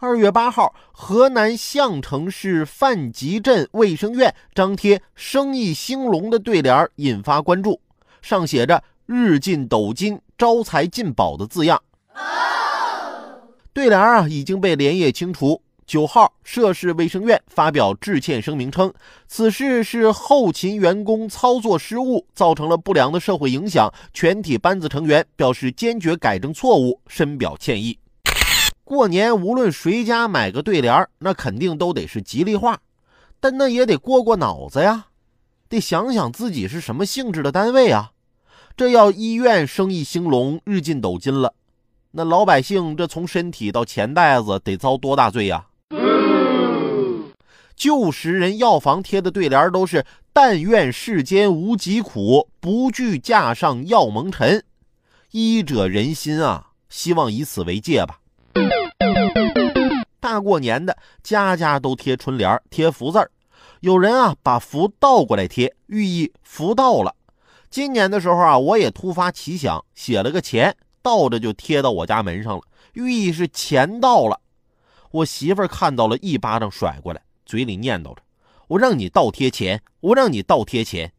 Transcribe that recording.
二月八号，河南项城市范集镇卫生院张贴“生意兴隆”的对联，引发关注，上写着“日进斗金，招财进宝”的字样。对联啊已经被连夜清除。九号，涉事卫生院发表致歉声明称，此事是后勤员工操作失误，造成了不良的社会影响，全体班子成员表示坚决改正错误，深表歉意。过年无论谁家买个对联，那肯定都得是吉利话，但那也得过过脑子呀，得想想自己是什么性质的单位啊。这要医院生意兴隆，日进斗金了，那老百姓这从身体到钱袋子得遭多大罪呀？旧时人药房贴的对联都是“但愿世间无疾苦，不惧架上药蒙尘”，医者仁心啊，希望以此为戒吧。过年的，家家都贴春联、贴福字儿，有人啊把福倒过来贴，寓意福到了。今年的时候啊，我也突发奇想，写了个钱，倒着就贴到我家门上了，寓意是钱到了。我媳妇看到了一巴掌甩过来。嘴里念叨着：“我让你倒贴钱，我让你倒贴钱，